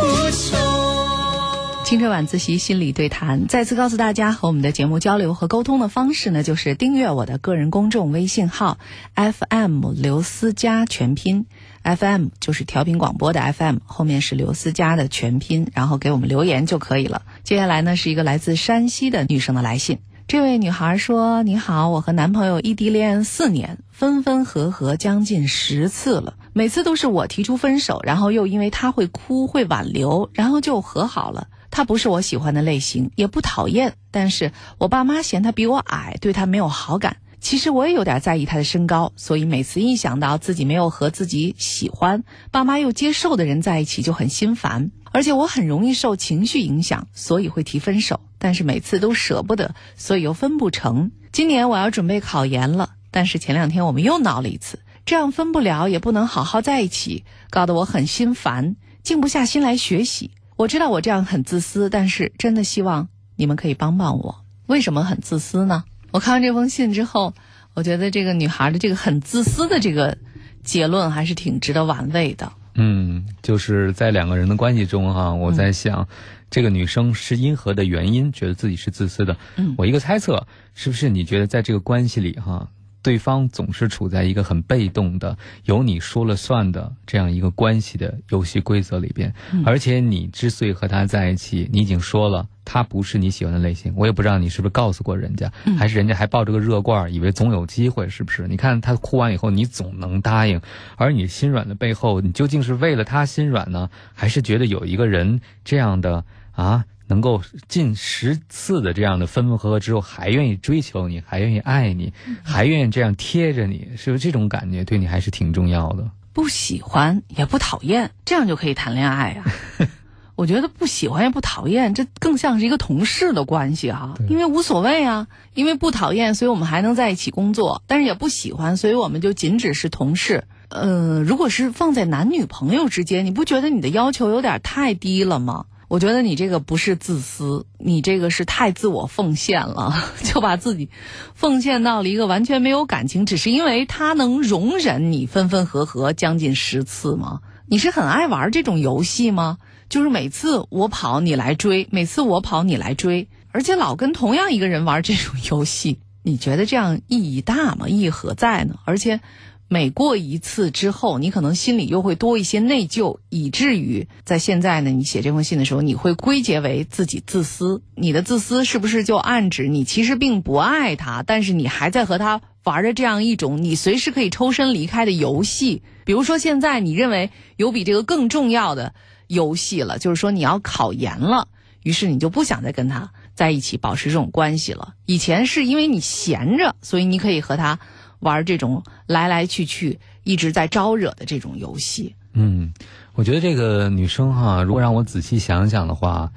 无穷。青春晚自习心理对谈，再次告诉大家和我们的节目交流和沟通的方式呢，就是订阅我的个人公众微信号 FM 刘思佳全拼。FM 就是调频广播的 FM，后面是刘思佳的全拼，然后给我们留言就可以了。接下来呢是一个来自山西的女生的来信，这位女孩说：“你好，我和男朋友异地恋四年，分分合合将近十次了，每次都是我提出分手，然后又因为他会哭会挽留，然后就和好了。他不是我喜欢的类型，也不讨厌，但是我爸妈嫌他比我矮，对他没有好感。其实我也有点在意他的身高，所以每次一想到自己没有和自己喜欢、爸妈又接受的人在一起，就很心烦。而且我很容易受情绪影响，所以会提分手。但是每次都舍不得，所以又分不成。今年我要准备考研了，但是前两天我们又闹了一次，这样分不了，也不能好好在一起，搞得我很心烦，静不下心来学习。我知道我这样很自私，但是真的希望你们可以帮帮我。为什么很自私呢？我看完这封信之后，我觉得这个女孩的这个很自私的这个结论还是挺值得玩味的。嗯，就是在两个人的关系中哈，我在想，这个女生是因何的原因觉得自己是自私的？嗯，我一个猜测，是不是你觉得在这个关系里哈？对方总是处在一个很被动的、由你说了算的这样一个关系的游戏规则里边，而且你之所以和他在一起，你已经说了他不是你喜欢的类型，我也不知道你是不是告诉过人家，还是人家还抱着个热罐，以为总有机会，是不是？你看他哭完以后，你总能答应，而你心软的背后，你究竟是为了他心软呢，还是觉得有一个人这样的啊？能够近十次的这样的分分合合之后，还愿意追求你，还愿意爱你，还愿意这样贴着你，是不是这种感觉对你还是挺重要的？不喜欢也不讨厌，这样就可以谈恋爱啊？[LAUGHS] 我觉得不喜欢也不讨厌，这更像是一个同事的关系哈，因为无所谓啊，因为不讨厌，所以我们还能在一起工作，但是也不喜欢，所以我们就仅只是同事。呃，如果是放在男女朋友之间，你不觉得你的要求有点太低了吗？我觉得你这个不是自私，你这个是太自我奉献了，[LAUGHS] 就把自己奉献到了一个完全没有感情，只是因为他能容忍你分分合合将近十次吗？你是很爱玩这种游戏吗？就是每次我跑你来追，每次我跑你来追，而且老跟同样一个人玩这种游戏，你觉得这样意义大吗？意义何在呢？而且。每过一次之后，你可能心里又会多一些内疚，以至于在现在呢，你写这封信的时候，你会归结为自己自私。你的自私是不是就暗指你其实并不爱他，但是你还在和他玩着这样一种你随时可以抽身离开的游戏？比如说，现在你认为有比这个更重要的游戏了，就是说你要考研了，于是你就不想再跟他在一起保持这种关系了。以前是因为你闲着，所以你可以和他。玩这种来来去去一直在招惹的这种游戏，嗯，我觉得这个女生哈，如果让我仔细想想的话，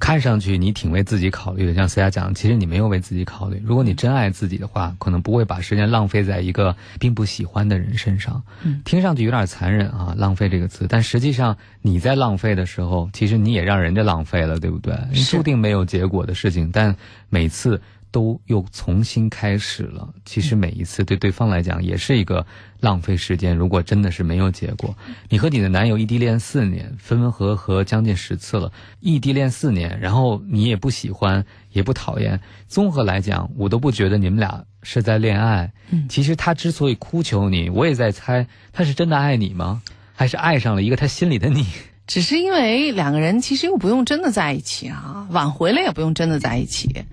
看上去你挺为自己考虑的。像思佳讲，其实你没有为自己考虑。如果你真爱自己的话，可能不会把时间浪费在一个并不喜欢的人身上。嗯，听上去有点残忍啊，浪费这个词。但实际上你在浪费的时候，其实你也让人家浪费了，对不对？注定没有结果的事情，但每次。都又重新开始了。其实每一次对对方来讲也是一个浪费时间。如果真的是没有结果，你和你的男友异地恋四年，分分合合将近十次了。异地恋四年，然后你也不喜欢，也不讨厌。综合来讲，我都不觉得你们俩是在恋爱。嗯，其实他之所以哭求你，我也在猜，他是真的爱你吗？还是爱上了一个他心里的你？只是因为两个人其实又不用真的在一起啊，挽回了也不用真的在一起。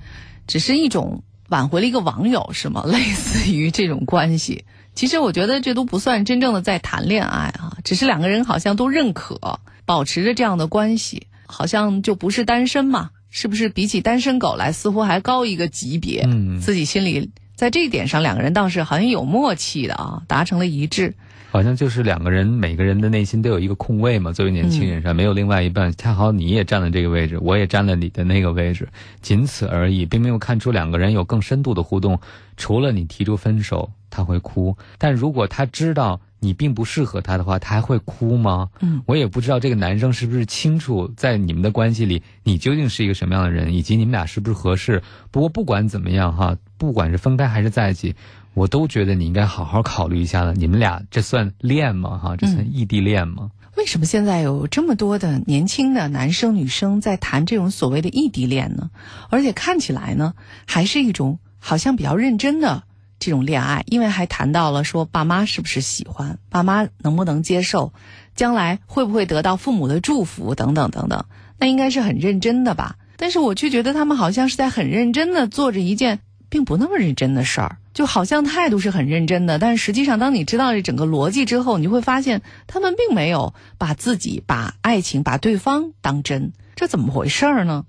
只是一种挽回了一个网友是吗？类似于这种关系，[LAUGHS] 其实我觉得这都不算真正的在谈恋爱啊，只是两个人好像都认可保持着这样的关系，好像就不是单身嘛？是不是比起单身狗来，似乎还高一个级别？嗯，自己心里在这一点上，两个人倒是好像有默契的啊，达成了一致。好像就是两个人，每个人的内心都有一个空位嘛。作为年轻人上，没有另外一半，恰好你也占了这个位置，我也占了你的那个位置，仅此而已，并没有看出两个人有更深度的互动。除了你提出分手，他会哭，但如果他知道你并不适合他的话，他还会哭吗？嗯，我也不知道这个男生是不是清楚在你们的关系里，你究竟是一个什么样的人，以及你们俩是不是合适。不过不管怎么样哈，不管是分开还是在一起。我都觉得你应该好好考虑一下了。你们俩这算恋吗？哈，这算异地恋吗？为什么现在有这么多的年轻的男生女生在谈这种所谓的异地恋呢？而且看起来呢，还是一种好像比较认真的这种恋爱，因为还谈到了说爸妈是不是喜欢，爸妈能不能接受，将来会不会得到父母的祝福等等等等。那应该是很认真的吧？但是我却觉得他们好像是在很认真的做着一件并不那么认真的事儿，就好像态度是很认真的，但是实际上，当你知道这整个逻辑之后，你就会发现他们并没有把自己、把爱情、把对方当真，这怎么回事儿呢？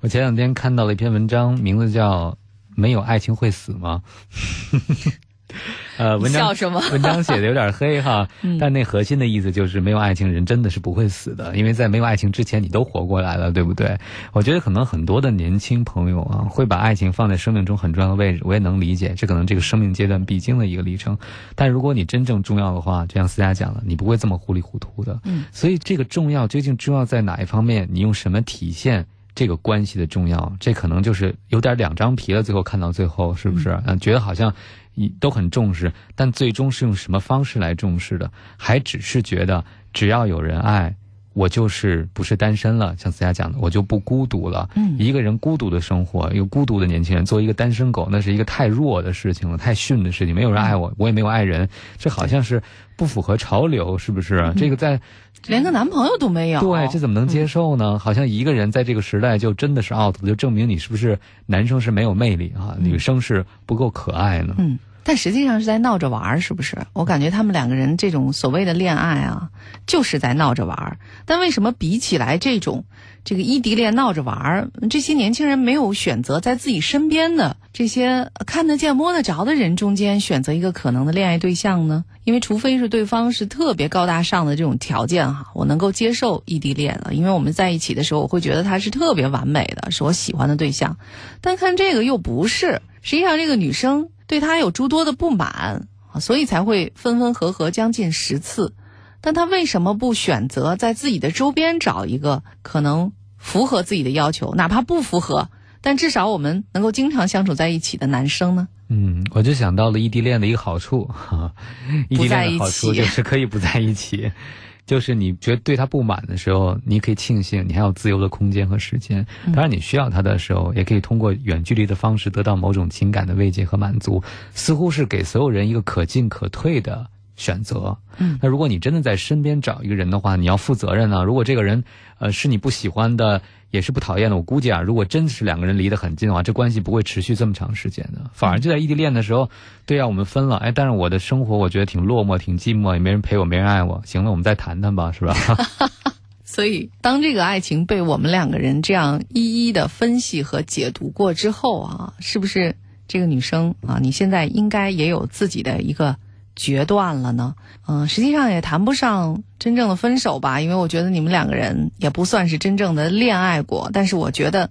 我前两天看到了一篇文章，名字叫《没有爱情会死吗》。[LAUGHS] 呃，文章笑什么文章写的有点黑哈，[LAUGHS] 但那核心的意思就是，没有爱情，人真的是不会死的，因为在没有爱情之前，你都活过来了，对不对？我觉得可能很多的年轻朋友啊，会把爱情放在生命中很重要的位置，我也能理解，这可能这个生命阶段必经的一个历程。但如果你真正重要的话，就像思佳讲了，你不会这么糊里糊涂的。嗯，所以这个重要究竟重要在哪一方面？你用什么体现？这个关系的重要，这可能就是有点两张皮了。最后看到最后，是不是？嗯，觉得好像你都很重视，但最终是用什么方式来重视的？还只是觉得只要有人爱，我就是不是单身了。像思佳讲的，我就不孤独了。嗯一个人孤独的生活，一个孤独的年轻人，作为一个单身狗，那是一个太弱的事情了，太逊的事情。没有人爱我，我也没有爱人，这好像是不符合潮流，是不是？这个在连个男朋友都没有，对，这怎么能接受呢？好像一个人在这个时代就真的是 out，就证明你是不是男生是没有魅力啊，女生是不够可爱呢？嗯，但实际上是在闹着玩儿，是不是？我感觉他们两个人这种所谓的恋爱啊，就是在闹着玩儿。但为什么比起来这种这个异地恋闹着玩儿，这些年轻人没有选择在自己身边的这些看得见摸得着的人中间选择一个可能的恋爱对象呢？因为除非是对方是特别高大上的这种条件哈，我能够接受异地恋了，因为我们在一起的时候，我会觉得他是特别完美的，是我喜欢的对象。但看这个又不是，实际上这个女生对他有诸多的不满啊，所以才会分分合合将近十次。但他为什么不选择在自己的周边找一个可能符合自己的要求，哪怕不符合，但至少我们能够经常相处在一起的男生呢？嗯，我就想到了异地恋的一个好处哈，[LAUGHS] 异地恋的好处就是可以不在一起，就是你觉得对他不满的时候，你可以庆幸你还有自由的空间和时间。嗯当然，你需要他的时候，也可以通过远距离的方式得到某种情感的慰藉和满足，似乎是给所有人一个可进可退的选择。嗯，那如果你真的在身边找一个人的话，你要负责任啊、如果这个人呃是你不喜欢的，也是不讨厌的，我估计啊，如果真是两个人离得很近的话，这关系不会持续这么长时间的。反而就在异地恋的时候，对啊，我们分了，哎，但是我的生活我觉得挺落寞、挺寂寞，也没人陪我，没人爱我。行了，我们再谈谈吧，是吧？[LAUGHS] 所以，当这个爱情被我们两个人这样一一的分析和解读过之后啊，是不是这个女生啊，你现在应该也有自己的一个决断了呢？嗯、实际上也谈不上真正的分手吧，因为我觉得你们两个人也不算是真正的恋爱过。但是我觉得，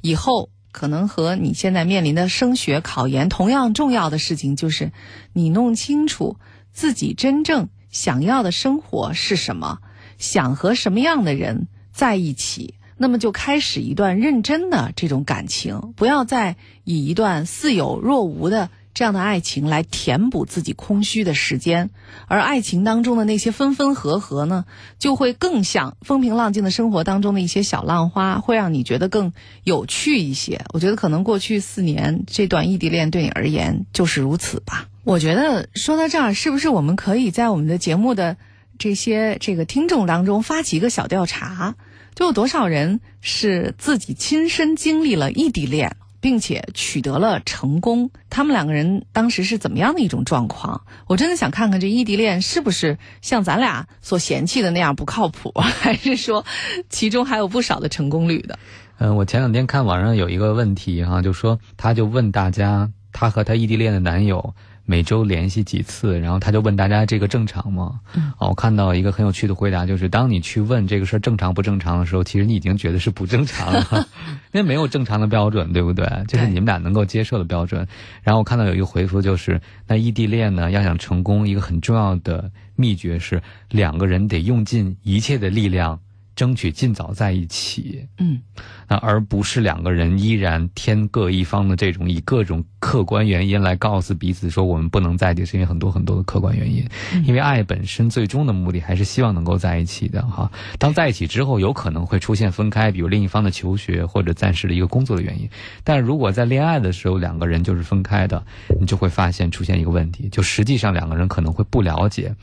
以后可能和你现在面临的升学考研同样重要的事情，就是你弄清楚自己真正想要的生活是什么。想和什么样的人在一起，那么就开始一段认真的这种感情，不要再以一段似有若无的这样的爱情来填补自己空虚的时间，而爱情当中的那些分分合合呢，就会更像风平浪静的生活当中的一些小浪花，会让你觉得更有趣一些。我觉得可能过去四年这段异地恋对你而言就是如此吧。我觉得说到这儿，是不是我们可以在我们的节目的这些这个听众当中发起一个小调查，就有多少人是自己亲身经历了异地恋，并且取得了成功？他们两个人当时是怎么样的一种状况？我真的想看看这异地恋是不是像咱俩所嫌弃的那样不靠谱，还是说其中还有不少的成功率的？嗯，我前两天看网上有一个问题哈、就说他就问大家，他和他异地恋的男友每周联系几次，然后他就问大家这个正常吗？嗯哦，我看到一个很有趣的回答，就是当你去问这个事儿正常不正常的时候，其实你已经觉得是不正常了，[LAUGHS] 因为没有正常的标准，对不对？就是你们俩能够接受的标准。然后我看到有一个回复，就是那异地恋呢，要想成功，一个很重要的秘诀是两个人得用尽一切的力量。争取尽早在一起，嗯，那而不是两个人依然天各一方的这种以各种客观原因来告诉彼此说我们不能在一起，是因为很多很多的客观原因。因为爱本身最终的目的还是希望能够在一起的哈。当在一起之后，有可能会出现分开，比如另一方的求学或者暂时的一个工作的原因。但如果在恋爱的时候两个人就是分开的，你就会发现出现一个问题，就实际上两个人可能会不了解。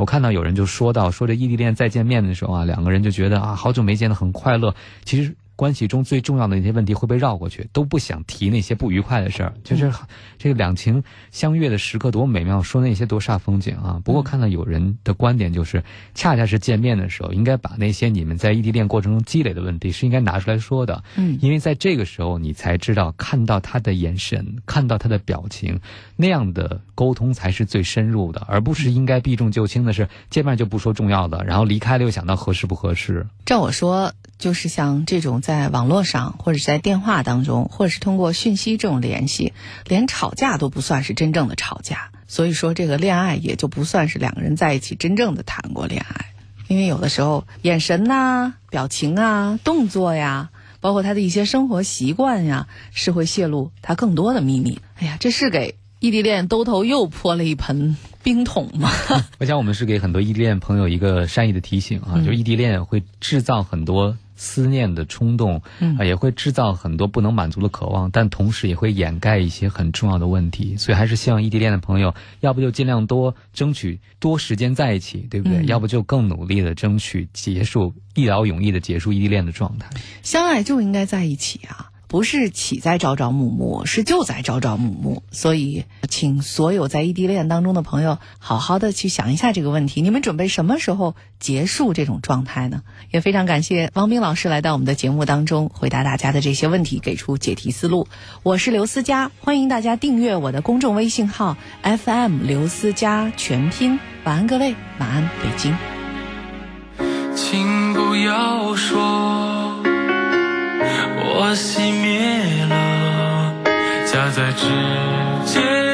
我看到有人就说到说这异地恋再见面的时候啊，两个人就觉得啊好久没见的很快乐，其实。关系中最重要的那些问题会被绕过去，都不想提那些不愉快的事儿。就是这个两情相悦的时刻多美妙，说那些多煞风景啊。不过看到有人的观点就是，恰恰是见面的时候，应该把那些你们在异地恋过程中积累的问题是应该拿出来说的。嗯，因为在这个时候你才知道，看到他的眼神，看到他的表情，那样的沟通才是最深入的，而不是应该避重就轻的是见面就不说重要的，然后离开了又想到合适不合适。照我说。就是像这种在网络上，或者是在电话当中，或者是通过讯息这种联系，连吵架都不算是真正的吵架。所以说，这个恋爱也就不算是两个人在一起真正的谈过恋爱。因为有的时候，眼神呐、表情啊、动作呀，包括他的一些生活习惯呀，是会泄露他更多的秘密。哎呀，这是给异地恋兜头又泼了一盆冰桶吗？[LAUGHS] 我想我们是给很多异地恋朋友一个善意的提醒啊，就是异地恋会制造很多。思念的冲动，啊，也会制造很多不能满足的渴望，但同时也会掩盖一些很重要的问题。所以还是希望异地恋的朋友，要不就尽量多争取多时间在一起，对不对？要不就更努力的争取结束一劳永逸的结束异地恋的状态。相爱就应该在一起啊。不是起在朝朝暮暮，是就在朝朝暮暮。所以，请所有在异地恋当中的朋友，好好的去想一下这个问题：你们准备什么时候结束这种状态呢？也非常感谢王斌老师来到我们的节目当中，回答大家的这些问题，给出解题思路。我是刘思佳，欢迎大家订阅我的公众微信号 FM 刘思佳全拼。晚安，各位，晚安，北京。请不要说。我熄灭了夹在指尖。